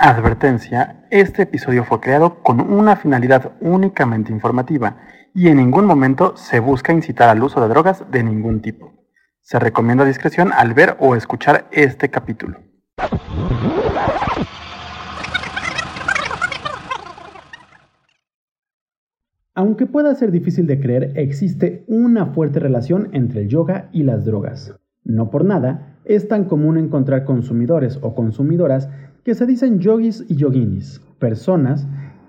Advertencia, este episodio fue creado con una finalidad únicamente informativa y en ningún momento se busca incitar al uso de drogas de ningún tipo. Se recomienda discreción al ver o escuchar este capítulo. Aunque pueda ser difícil de creer, existe una fuerte relación entre el yoga y las drogas. No por nada, es tan común encontrar consumidores o consumidoras que se dicen yogis y yoginis, personas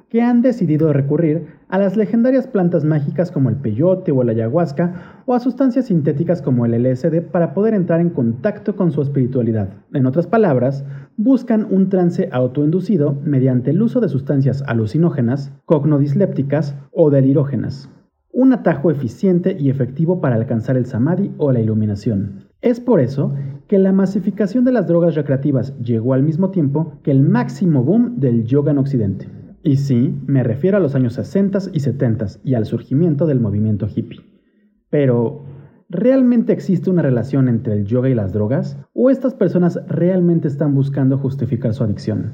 que han decidido recurrir a las legendarias plantas mágicas como el peyote o la ayahuasca o a sustancias sintéticas como el LSD para poder entrar en contacto con su espiritualidad. En otras palabras, buscan un trance autoinducido mediante el uso de sustancias alucinógenas, cognodislépticas o delirógenas. Un atajo eficiente y efectivo para alcanzar el samadhi o la iluminación. Es por eso que la masificación de las drogas recreativas llegó al mismo tiempo que el máximo boom del yoga en Occidente. Y sí, me refiero a los años 60 y 70 y al surgimiento del movimiento hippie. Pero, ¿realmente existe una relación entre el yoga y las drogas? ¿O estas personas realmente están buscando justificar su adicción?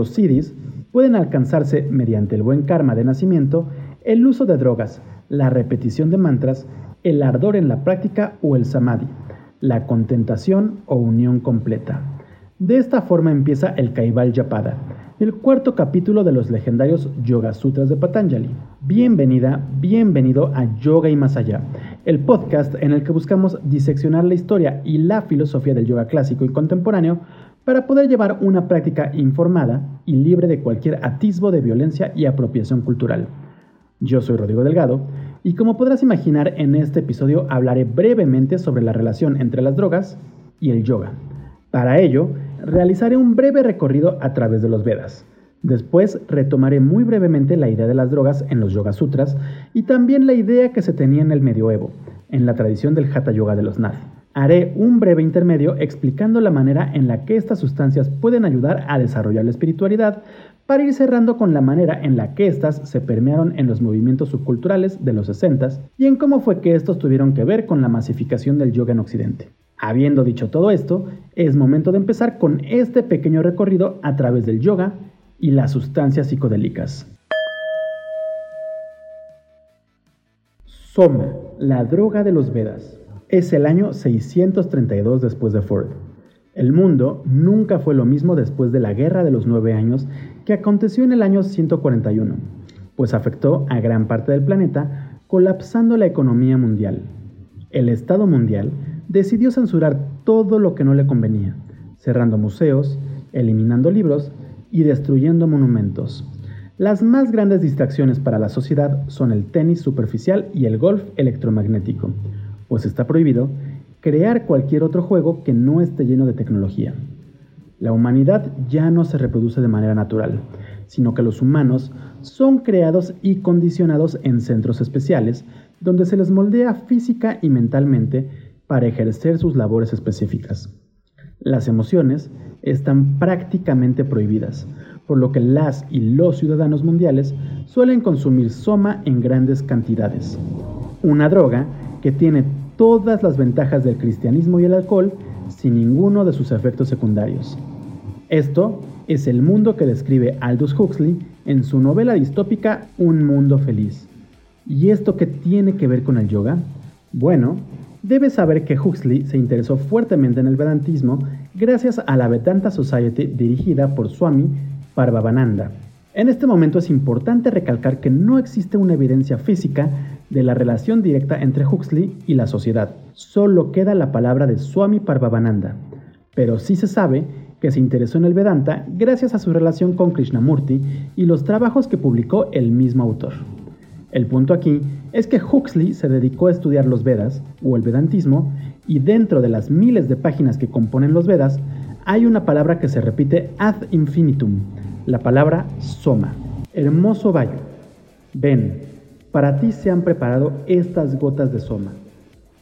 Los siddhis pueden alcanzarse mediante el buen karma de nacimiento, el uso de drogas, la repetición de mantras, el ardor en la práctica o el samadhi, la contentación o unión completa. De esta forma empieza el Kaival Yapada, el cuarto capítulo de los legendarios Yoga Sutras de Patanjali. Bienvenida, bienvenido a Yoga y Más Allá, el podcast en el que buscamos diseccionar la historia y la filosofía del yoga clásico y contemporáneo para poder llevar una práctica informada y libre de cualquier atisbo de violencia y apropiación cultural. Yo soy Rodrigo Delgado y como podrás imaginar en este episodio hablaré brevemente sobre la relación entre las drogas y el yoga. Para ello, realizaré un breve recorrido a través de los Vedas. Después retomaré muy brevemente la idea de las drogas en los Yoga Sutras y también la idea que se tenía en el medioevo, en la tradición del Hatha Yoga de los Nath. Haré un breve intermedio explicando la manera en la que estas sustancias pueden ayudar a desarrollar la espiritualidad, para ir cerrando con la manera en la que éstas se permearon en los movimientos subculturales de los 60 y en cómo fue que estos tuvieron que ver con la masificación del yoga en Occidente. Habiendo dicho todo esto, es momento de empezar con este pequeño recorrido a través del yoga y las sustancias psicodélicas. Soma, la droga de los Vedas. Es el año 632 después de Ford. El mundo nunca fue lo mismo después de la Guerra de los Nueve Años que aconteció en el año 141, pues afectó a gran parte del planeta, colapsando la economía mundial. El Estado mundial decidió censurar todo lo que no le convenía, cerrando museos, eliminando libros y destruyendo monumentos. Las más grandes distracciones para la sociedad son el tenis superficial y el golf electromagnético, pues está prohibido crear cualquier otro juego que no esté lleno de tecnología. La humanidad ya no se reproduce de manera natural, sino que los humanos son creados y condicionados en centros especiales donde se les moldea física y mentalmente para ejercer sus labores específicas. Las emociones están prácticamente prohibidas, por lo que las y los ciudadanos mundiales suelen consumir soma en grandes cantidades. Una droga que tiene todas las ventajas del cristianismo y el alcohol sin ninguno de sus efectos secundarios. Esto es el mundo que describe Aldous Huxley en su novela distópica Un Mundo Feliz. ¿Y esto qué tiene que ver con el yoga? Bueno, debes saber que Huxley se interesó fuertemente en el Vedantismo gracias a la Vedanta Society dirigida por Swami Parvavananda. En este momento es importante recalcar que no existe una evidencia física de la relación directa entre Huxley y la sociedad. Solo queda la palabra de Swami Parvavananda, pero sí se sabe que se interesó en el Vedanta gracias a su relación con Krishnamurti y los trabajos que publicó el mismo autor. El punto aquí es que Huxley se dedicó a estudiar los Vedas o el Vedantismo y dentro de las miles de páginas que componen los Vedas hay una palabra que se repite ad infinitum, la palabra soma. Hermoso Vayu, ven, para ti se han preparado estas gotas de soma.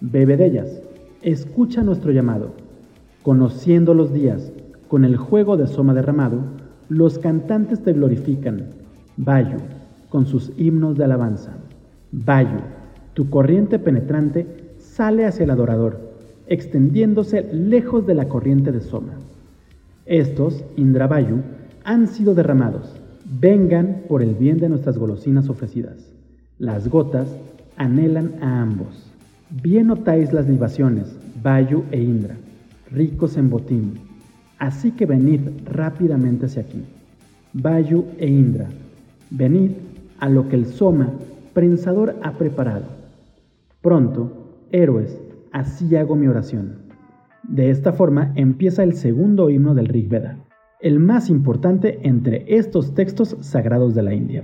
Bebe de ellas, escucha nuestro llamado. Conociendo los días, con el juego de soma derramado, los cantantes te glorifican. Vayu, con sus himnos de alabanza. Vayu, tu corriente penetrante sale hacia el adorador, extendiéndose lejos de la corriente de Soma. Estos, Indravayu, han sido derramados. Vengan por el bien de nuestras golosinas ofrecidas. Las gotas anhelan a ambos. Bien notáis las libaciones, Vayu e Indra, ricos en botín. Así que venid rápidamente hacia aquí. Vayu e Indra, venid a lo que el Soma, prensador, ha preparado. Pronto, héroes, así hago mi oración. De esta forma empieza el segundo himno del Rig Veda, el más importante entre estos textos sagrados de la India.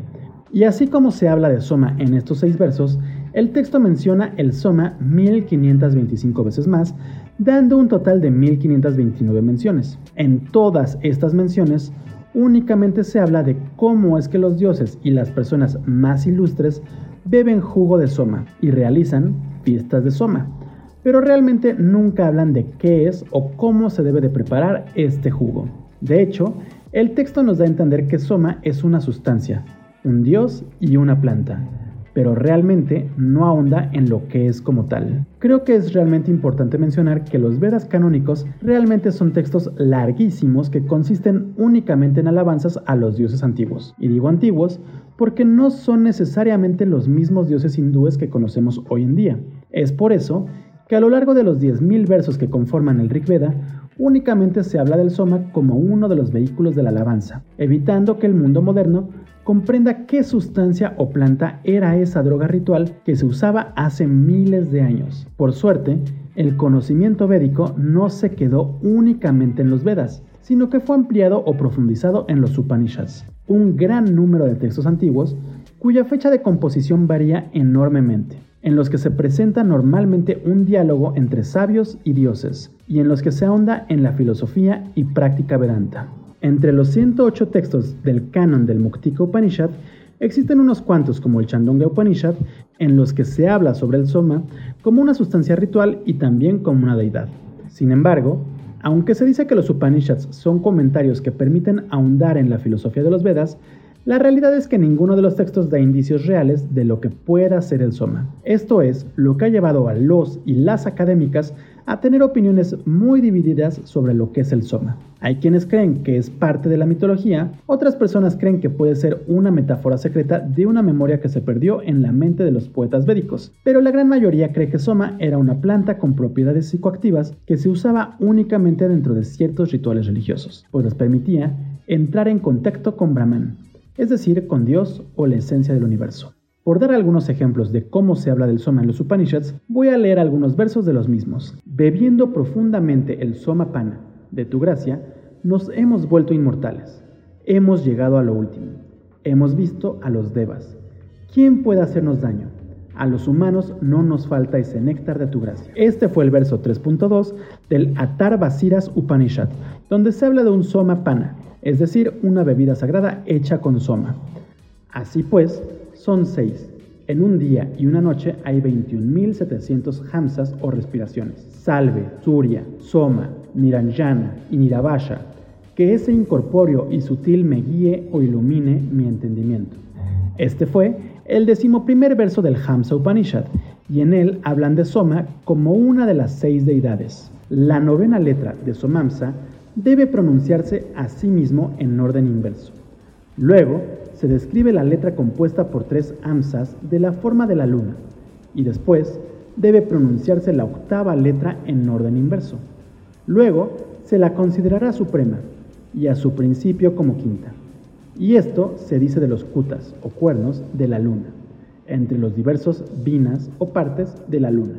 Y así como se habla de Soma en estos seis versos, el texto menciona el Soma 1525 veces más, dando un total de 1529 menciones. En todas estas menciones, únicamente se habla de cómo es que los dioses y las personas más ilustres beben jugo de soma y realizan fiestas de soma, pero realmente nunca hablan de qué es o cómo se debe de preparar este jugo. De hecho, el texto nos da a entender que soma es una sustancia, un dios y una planta, pero realmente no ahonda en lo que es como tal. Creo que es realmente importante mencionar que los Vedas canónicos realmente son textos larguísimos que consisten únicamente en alabanzas a los dioses antiguos. Y digo antiguos porque no son necesariamente los mismos dioses hindúes que conocemos hoy en día. Es por eso que a lo largo de los 10.000 versos que conforman el Rig Veda, únicamente se habla del Soma como uno de los vehículos de la alabanza, evitando que el mundo moderno comprenda qué sustancia o planta era esa droga ritual que se usaba hace miles de años. Por suerte, el conocimiento védico no se quedó únicamente en los Vedas, sino que fue ampliado o profundizado en los Upanishads, un gran número de textos antiguos cuya fecha de composición varía enormemente, en los que se presenta normalmente un diálogo entre sabios y dioses, y en los que se ahonda en la filosofía y práctica vedanta. Entre los 108 textos del canon del Muktika Upanishad, existen unos cuantos como el Chandogya Upanishad, en los que se habla sobre el Soma como una sustancia ritual y también como una deidad. Sin embargo, aunque se dice que los Upanishads son comentarios que permiten ahondar en la filosofía de los Vedas, la realidad es que ninguno de los textos da indicios reales de lo que pueda ser el Soma. Esto es lo que ha llevado a los y las académicas a tener opiniones muy divididas sobre lo que es el Soma. Hay quienes creen que es parte de la mitología, otras personas creen que puede ser una metáfora secreta de una memoria que se perdió en la mente de los poetas védicos, pero la gran mayoría cree que Soma era una planta con propiedades psicoactivas que se usaba únicamente dentro de ciertos rituales religiosos, pues les permitía entrar en contacto con Brahman, es decir, con Dios o la esencia del universo. Por dar algunos ejemplos de cómo se habla del Soma en los Upanishads, voy a leer algunos versos de los mismos. Bebiendo profundamente el Soma Pana de tu gracia, nos hemos vuelto inmortales. Hemos llegado a lo último. Hemos visto a los Devas. ¿Quién puede hacernos daño? A los humanos no nos falta ese néctar de tu gracia. Este fue el verso 3.2 del Atar Vasiras Upanishad, donde se habla de un Soma Pana, es decir, una bebida sagrada hecha con soma. Así pues, son seis. En un día y una noche hay 21.700 hamsas o respiraciones. Salve, Surya, Soma, Niranjana y Nirabasha, que ese incorpóreo y sutil me guíe o ilumine mi entendimiento. Este fue el decimoprimer verso del Hamsa Upanishad, y en él hablan de Soma como una de las seis deidades. La novena letra de Somamsa debe pronunciarse a sí mismo en orden inverso. Luego, se describe la letra compuesta por tres amsas de la forma de la luna, y después debe pronunciarse la octava letra en orden inverso. Luego, se la considerará suprema, y a su principio como quinta. Y esto se dice de los kutas o cuernos de la luna, entre los diversos vinas o partes de la luna.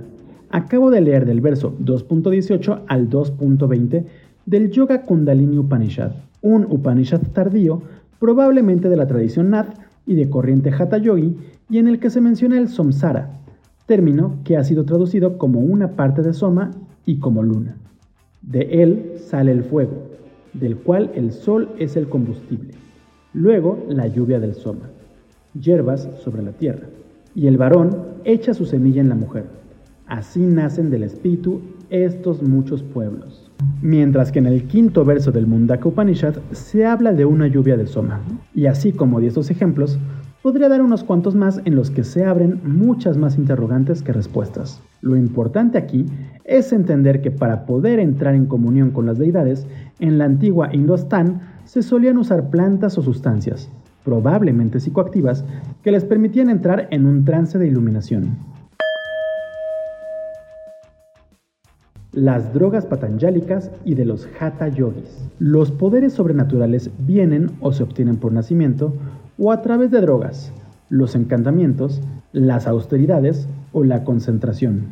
Acabo de leer del verso 2.18 al 2.20 del Yoga Kundalini Upanishad, un Upanishad tardío, probablemente de la tradición Nath y de corriente Hatha Yogi, y en el que se menciona el Samsara, término que ha sido traducido como una parte de Soma y como luna. De él sale el fuego, del cual el sol es el combustible. Luego la lluvia del Soma, hierbas sobre la tierra. Y el varón echa su semilla en la mujer. Así nacen del espíritu estos muchos pueblos. Mientras que en el quinto verso del Mundaka Upanishad se habla de una lluvia de Soma. Y así como de estos ejemplos, podría dar unos cuantos más en los que se abren muchas más interrogantes que respuestas. Lo importante aquí es entender que para poder entrar en comunión con las deidades, en la antigua Indostán se solían usar plantas o sustancias, probablemente psicoactivas, que les permitían entrar en un trance de iluminación. Las drogas patanjálicas y de los hatha yogis. Los poderes sobrenaturales vienen o se obtienen por nacimiento o a través de drogas, los encantamientos, las austeridades o la concentración.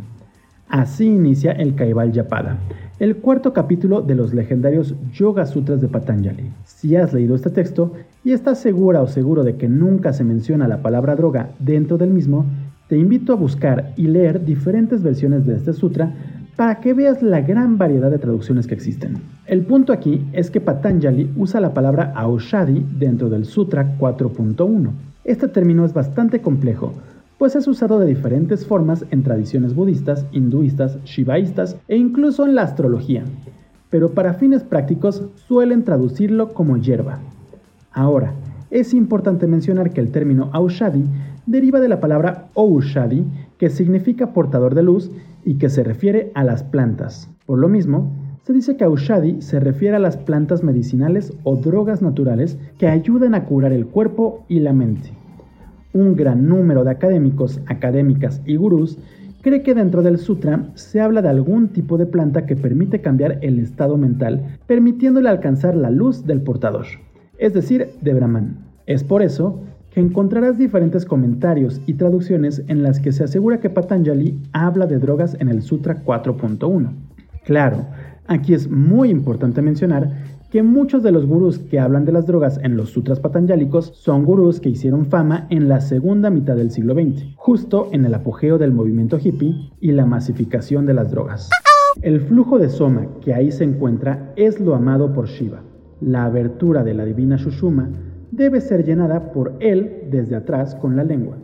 Así inicia el Kaival Yapada, el cuarto capítulo de los legendarios Yoga Sutras de Patanjali. Si has leído este texto y estás segura o seguro de que nunca se menciona la palabra droga dentro del mismo, te invito a buscar y leer diferentes versiones de este sutra para que veas la gran variedad de traducciones que existen. El punto aquí es que Patanjali usa la palabra Aushadi dentro del Sutra 4.1. Este término es bastante complejo, pues es usado de diferentes formas en tradiciones budistas, hinduistas, shivaístas e incluso en la astrología, pero para fines prácticos suelen traducirlo como hierba. Ahora, es importante mencionar que el término Aushadi deriva de la palabra Oushadi, que significa portador de luz y que se refiere a las plantas. Por lo mismo, se dice que Aushadi se refiere a las plantas medicinales o drogas naturales que ayudan a curar el cuerpo y la mente. Un gran número de académicos, académicas y gurús cree que dentro del sutra se habla de algún tipo de planta que permite cambiar el estado mental, permitiéndole alcanzar la luz del portador, es decir, de Brahman. Es por eso encontrarás diferentes comentarios y traducciones en las que se asegura que Patanjali habla de drogas en el Sutra 4.1. Claro, aquí es muy importante mencionar que muchos de los gurús que hablan de las drogas en los sutras patanjálicos son gurús que hicieron fama en la segunda mitad del siglo XX, justo en el apogeo del movimiento hippie y la masificación de las drogas. El flujo de soma que ahí se encuentra es lo amado por Shiva. La abertura de la divina Shushuma debe ser llenada por él desde atrás con la lengua.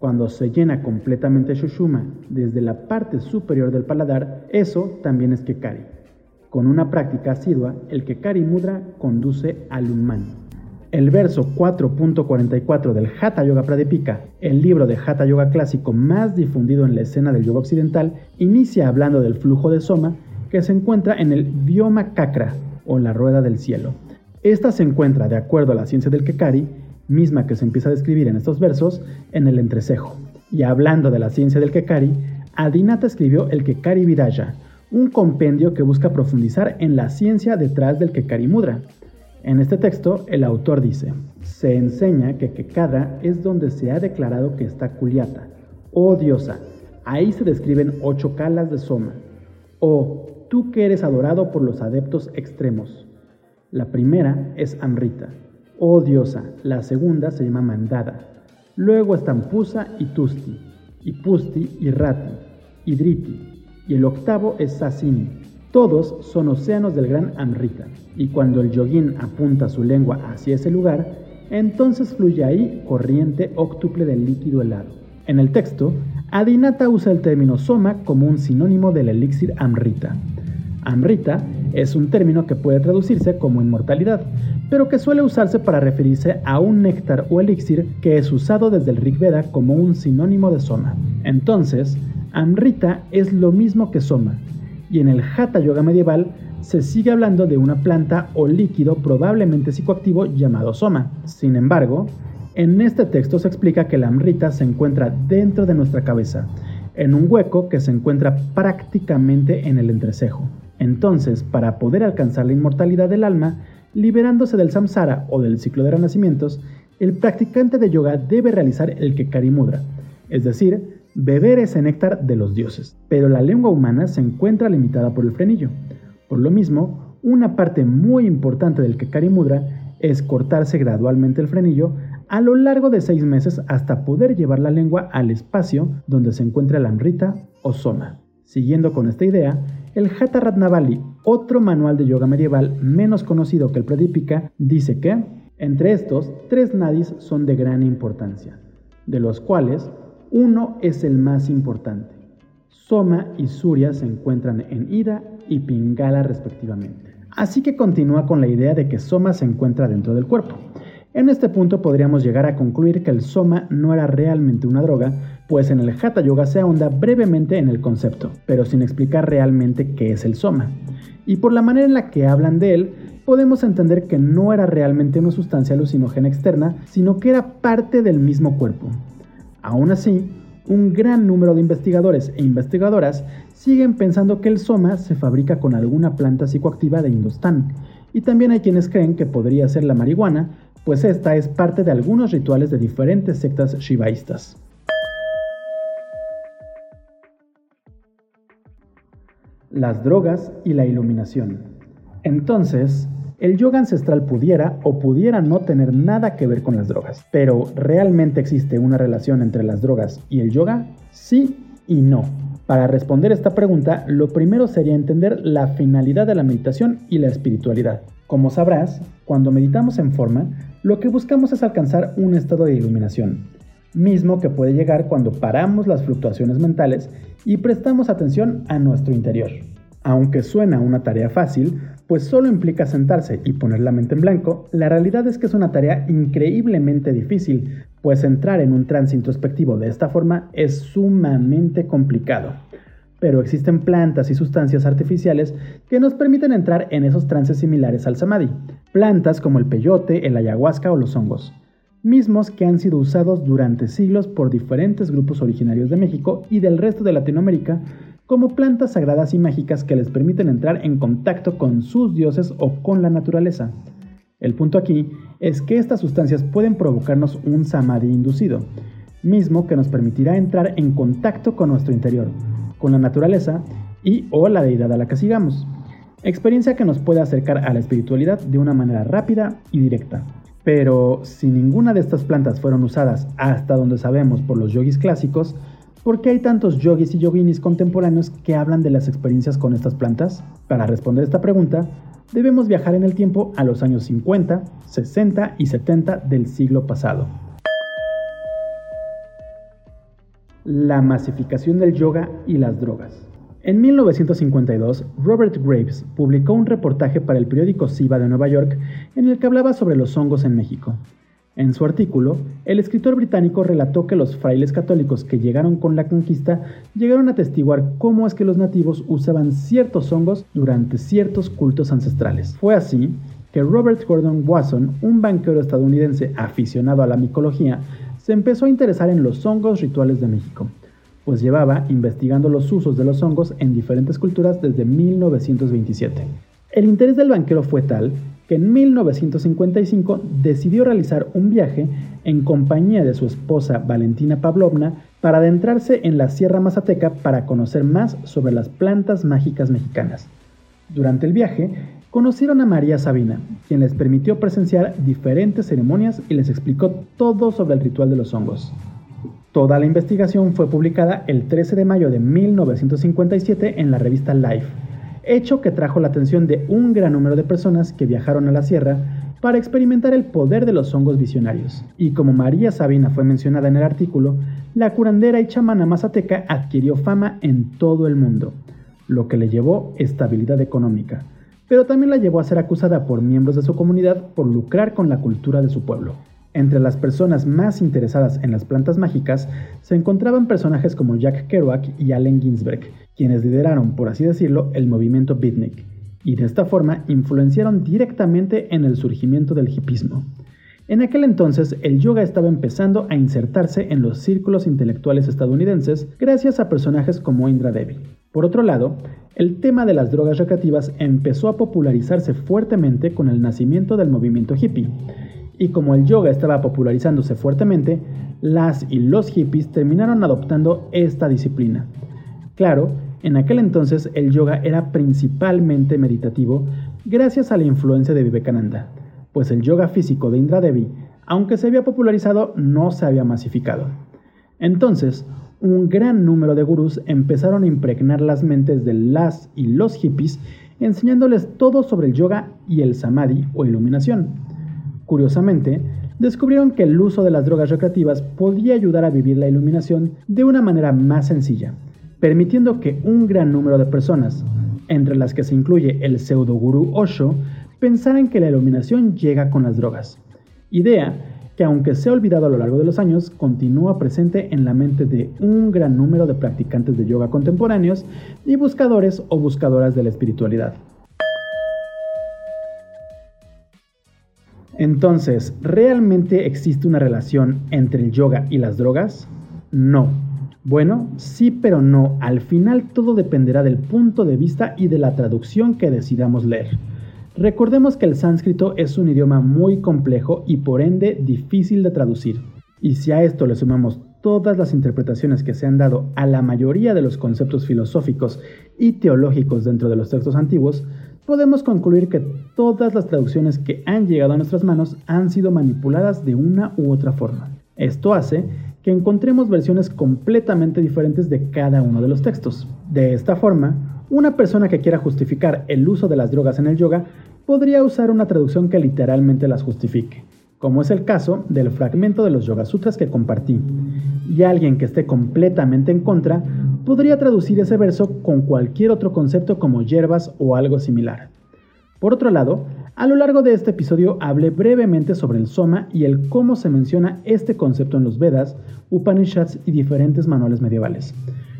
Cuando se llena completamente Shushuma desde la parte superior del paladar, eso también es Kekari. Con una práctica asidua, el Kekari Mudra conduce al Unmani. El verso 4.44 del Hatha Yoga Pradipika, el libro de Hatha Yoga clásico más difundido en la escena del yoga occidental, inicia hablando del flujo de Soma que se encuentra en el Vyoma Kakra o la rueda del cielo. Esta se encuentra, de acuerdo a la ciencia del Kekari, misma que se empieza a describir en estos versos, en el entrecejo. Y hablando de la ciencia del Kekari, Adinata escribió el Kekari Vidaya, un compendio que busca profundizar en la ciencia detrás del Kekari Mudra. En este texto, el autor dice, se enseña que Kekada es donde se ha declarado que está Kuliata. Oh diosa, ahí se describen ocho calas de Soma. Oh, tú que eres adorado por los adeptos extremos. La primera es Amrita, oh diosa. La segunda se llama Mandada. Luego están Pusa y Tusti, y Pusti y Rati, y Driti. Y el octavo es Sasini. Todos son océanos del gran Amrita. Y cuando el yogín apunta su lengua hacia ese lugar, entonces fluye ahí corriente óctuple del líquido helado. En el texto, Adinata usa el término soma como un sinónimo del elixir Amrita. Amrita es un término que puede traducirse como inmortalidad, pero que suele usarse para referirse a un néctar o elixir que es usado desde el Rig Veda como un sinónimo de soma. Entonces, Amrita es lo mismo que soma, y en el Hatha Yoga medieval se sigue hablando de una planta o líquido probablemente psicoactivo llamado soma. Sin embargo, en este texto se explica que la Amrita se encuentra dentro de nuestra cabeza, en un hueco que se encuentra prácticamente en el entrecejo. Entonces, para poder alcanzar la inmortalidad del alma, liberándose del samsara o del ciclo de renacimientos, el practicante de yoga debe realizar el Kekari Mudra, es decir, beber ese néctar de los dioses. Pero la lengua humana se encuentra limitada por el frenillo. Por lo mismo, una parte muy importante del Kekari Mudra es cortarse gradualmente el frenillo a lo largo de seis meses hasta poder llevar la lengua al espacio donde se encuentra la amrita o soma. Siguiendo con esta idea, el Hatha Ratnavali, otro manual de yoga medieval menos conocido que el Pradipika, dice que, entre estos, tres nadis son de gran importancia, de los cuales uno es el más importante. Soma y Surya se encuentran en Ida y Pingala respectivamente. Así que continúa con la idea de que Soma se encuentra dentro del cuerpo. En este punto podríamos llegar a concluir que el Soma no era realmente una droga, pues en el Hatha Yoga se ahonda brevemente en el concepto, pero sin explicar realmente qué es el Soma. Y por la manera en la que hablan de él, podemos entender que no era realmente una sustancia alucinógena externa, sino que era parte del mismo cuerpo. Aún así, un gran número de investigadores e investigadoras siguen pensando que el soma se fabrica con alguna planta psicoactiva de Indostán, y también hay quienes creen que podría ser la marihuana, pues esta es parte de algunos rituales de diferentes sectas shivaístas. Las drogas y la iluminación. Entonces, el yoga ancestral pudiera o pudiera no tener nada que ver con las drogas. Pero ¿realmente existe una relación entre las drogas y el yoga? Sí y no. Para responder esta pregunta, lo primero sería entender la finalidad de la meditación y la espiritualidad. Como sabrás, cuando meditamos en forma, lo que buscamos es alcanzar un estado de iluminación, mismo que puede llegar cuando paramos las fluctuaciones mentales y prestamos atención a nuestro interior. Aunque suena una tarea fácil, pues solo implica sentarse y poner la mente en blanco, la realidad es que es una tarea increíblemente difícil, pues entrar en un trance introspectivo de esta forma es sumamente complicado. Pero existen plantas y sustancias artificiales que nos permiten entrar en esos trances similares al samadhi, plantas como el peyote, el ayahuasca o los hongos, mismos que han sido usados durante siglos por diferentes grupos originarios de México y del resto de Latinoamérica como plantas sagradas y mágicas que les permiten entrar en contacto con sus dioses o con la naturaleza. El punto aquí es que estas sustancias pueden provocarnos un samadhi inducido, mismo que nos permitirá entrar en contacto con nuestro interior, con la naturaleza y o la deidad a la que sigamos. Experiencia que nos puede acercar a la espiritualidad de una manera rápida y directa. Pero si ninguna de estas plantas fueron usadas hasta donde sabemos por los yogis clásicos, ¿Por qué hay tantos yogis y yoginis contemporáneos que hablan de las experiencias con estas plantas? Para responder esta pregunta, debemos viajar en el tiempo a los años 50, 60 y 70 del siglo pasado. La masificación del yoga y las drogas. En 1952, Robert Graves publicó un reportaje para el periódico Siva de Nueva York en el que hablaba sobre los hongos en México. En su artículo, el escritor británico relató que los frailes católicos que llegaron con la conquista llegaron a atestiguar cómo es que los nativos usaban ciertos hongos durante ciertos cultos ancestrales. Fue así que Robert Gordon Wasson, un banquero estadounidense aficionado a la micología, se empezó a interesar en los hongos rituales de México, pues llevaba investigando los usos de los hongos en diferentes culturas desde 1927. El interés del banquero fue tal que en 1955 decidió realizar un viaje en compañía de su esposa Valentina Pavlovna para adentrarse en la Sierra Mazateca para conocer más sobre las plantas mágicas mexicanas. Durante el viaje, conocieron a María Sabina, quien les permitió presenciar diferentes ceremonias y les explicó todo sobre el ritual de los hongos. Toda la investigación fue publicada el 13 de mayo de 1957 en la revista Life hecho que trajo la atención de un gran número de personas que viajaron a la sierra para experimentar el poder de los hongos visionarios. Y como María Sabina fue mencionada en el artículo, la curandera y chamana mazateca adquirió fama en todo el mundo, lo que le llevó estabilidad económica, pero también la llevó a ser acusada por miembros de su comunidad por lucrar con la cultura de su pueblo. Entre las personas más interesadas en las plantas mágicas se encontraban personajes como Jack Kerouac y Allen Ginsberg, quienes lideraron, por así decirlo, el movimiento beatnik, y de esta forma influenciaron directamente en el surgimiento del hipismo. En aquel entonces, el yoga estaba empezando a insertarse en los círculos intelectuales estadounidenses gracias a personajes como Indra Devi. Por otro lado, el tema de las drogas recreativas empezó a popularizarse fuertemente con el nacimiento del movimiento hippie. Y como el yoga estaba popularizándose fuertemente, las y los hippies terminaron adoptando esta disciplina. Claro, en aquel entonces el yoga era principalmente meditativo, gracias a la influencia de Vivekananda, pues el yoga físico de Indra Devi, aunque se había popularizado, no se había masificado. Entonces, un gran número de gurús empezaron a impregnar las mentes de las y los hippies, enseñándoles todo sobre el yoga y el samadhi o iluminación. Curiosamente, descubrieron que el uso de las drogas recreativas podía ayudar a vivir la iluminación de una manera más sencilla, permitiendo que un gran número de personas, entre las que se incluye el pseudo gurú Osho, pensaran que la iluminación llega con las drogas. Idea que aunque se ha olvidado a lo largo de los años, continúa presente en la mente de un gran número de practicantes de yoga contemporáneos y buscadores o buscadoras de la espiritualidad. Entonces, ¿realmente existe una relación entre el yoga y las drogas? No. Bueno, sí, pero no. Al final todo dependerá del punto de vista y de la traducción que decidamos leer. Recordemos que el sánscrito es un idioma muy complejo y por ende difícil de traducir. Y si a esto le sumamos todas las interpretaciones que se han dado a la mayoría de los conceptos filosóficos y teológicos dentro de los textos antiguos, podemos concluir que todas las traducciones que han llegado a nuestras manos han sido manipuladas de una u otra forma. Esto hace que encontremos versiones completamente diferentes de cada uno de los textos. De esta forma, una persona que quiera justificar el uso de las drogas en el yoga podría usar una traducción que literalmente las justifique, como es el caso del fragmento de los Yoga Sutras que compartí. Y alguien que esté completamente en contra podría traducir ese verso con cualquier otro concepto como hierbas o algo similar. Por otro lado, a lo largo de este episodio hablé brevemente sobre el soma y el cómo se menciona este concepto en los Vedas, Upanishads y diferentes manuales medievales.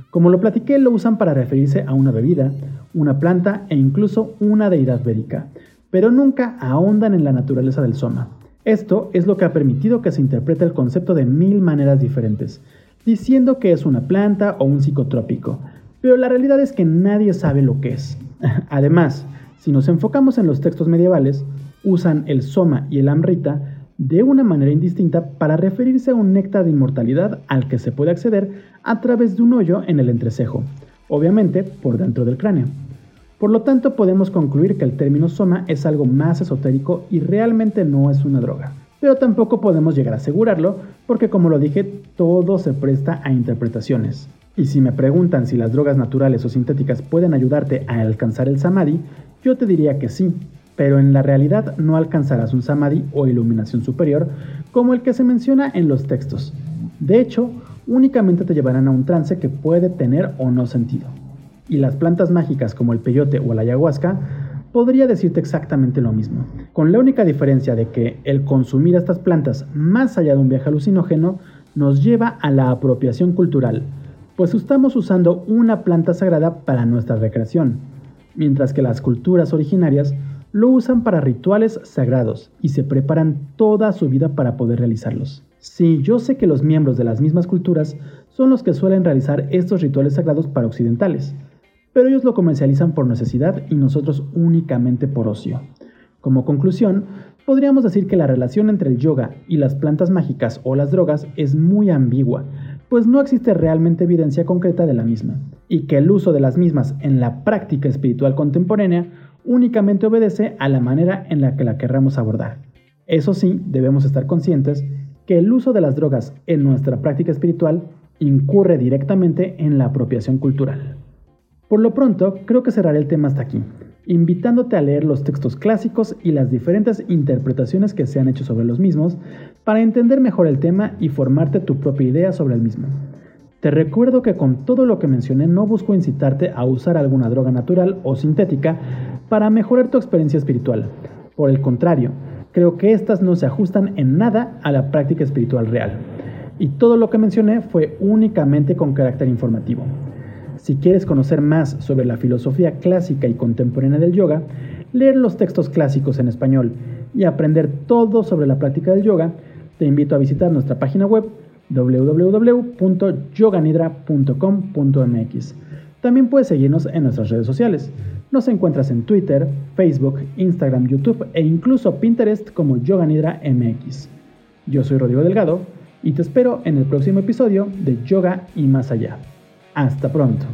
Como lo platiqué, lo usan para referirse a una bebida, una planta e incluso una deidad védica, pero nunca ahondan en la naturaleza del soma. Esto es lo que ha permitido que se interprete el concepto de mil maneras diferentes, diciendo que es una planta o un psicotrópico, pero la realidad es que nadie sabe lo que es. Además, si nos enfocamos en los textos medievales, usan el soma y el amrita de una manera indistinta para referirse a un néctar de inmortalidad al que se puede acceder a través de un hoyo en el entrecejo, obviamente por dentro del cráneo. Por lo tanto, podemos concluir que el término soma es algo más esotérico y realmente no es una droga pero tampoco podemos llegar a asegurarlo porque como lo dije, todo se presta a interpretaciones. Y si me preguntan si las drogas naturales o sintéticas pueden ayudarte a alcanzar el samadhi, yo te diría que sí, pero en la realidad no alcanzarás un samadhi o iluminación superior como el que se menciona en los textos. De hecho, únicamente te llevarán a un trance que puede tener o no sentido. Y las plantas mágicas como el peyote o la ayahuasca podría decirte exactamente lo mismo, con la única diferencia de que el consumir estas plantas más allá de un viaje alucinógeno nos lleva a la apropiación cultural, pues estamos usando una planta sagrada para nuestra recreación, mientras que las culturas originarias lo usan para rituales sagrados y se preparan toda su vida para poder realizarlos. Sí, yo sé que los miembros de las mismas culturas son los que suelen realizar estos rituales sagrados para occidentales, pero ellos lo comercializan por necesidad y nosotros únicamente por ocio. Como conclusión, podríamos decir que la relación entre el yoga y las plantas mágicas o las drogas es muy ambigua, pues no existe realmente evidencia concreta de la misma, y que el uso de las mismas en la práctica espiritual contemporánea únicamente obedece a la manera en la que la querramos abordar. Eso sí, debemos estar conscientes que el uso de las drogas en nuestra práctica espiritual incurre directamente en la apropiación cultural. Por lo pronto, creo que cerraré el tema hasta aquí, invitándote a leer los textos clásicos y las diferentes interpretaciones que se han hecho sobre los mismos para entender mejor el tema y formarte tu propia idea sobre el mismo. Te recuerdo que con todo lo que mencioné no busco incitarte a usar alguna droga natural o sintética para mejorar tu experiencia espiritual. Por el contrario, creo que estas no se ajustan en nada a la práctica espiritual real. Y todo lo que mencioné fue únicamente con carácter informativo. Si quieres conocer más sobre la filosofía clásica y contemporánea del yoga, leer los textos clásicos en español y aprender todo sobre la práctica del yoga, te invito a visitar nuestra página web www.yoganidra.com.mx. También puedes seguirnos en nuestras redes sociales. Nos encuentras en Twitter, Facebook, Instagram, YouTube e incluso Pinterest como Yoganidra MX. Yo soy Rodrigo Delgado y te espero en el próximo episodio de Yoga y Más Allá. Hasta pronto.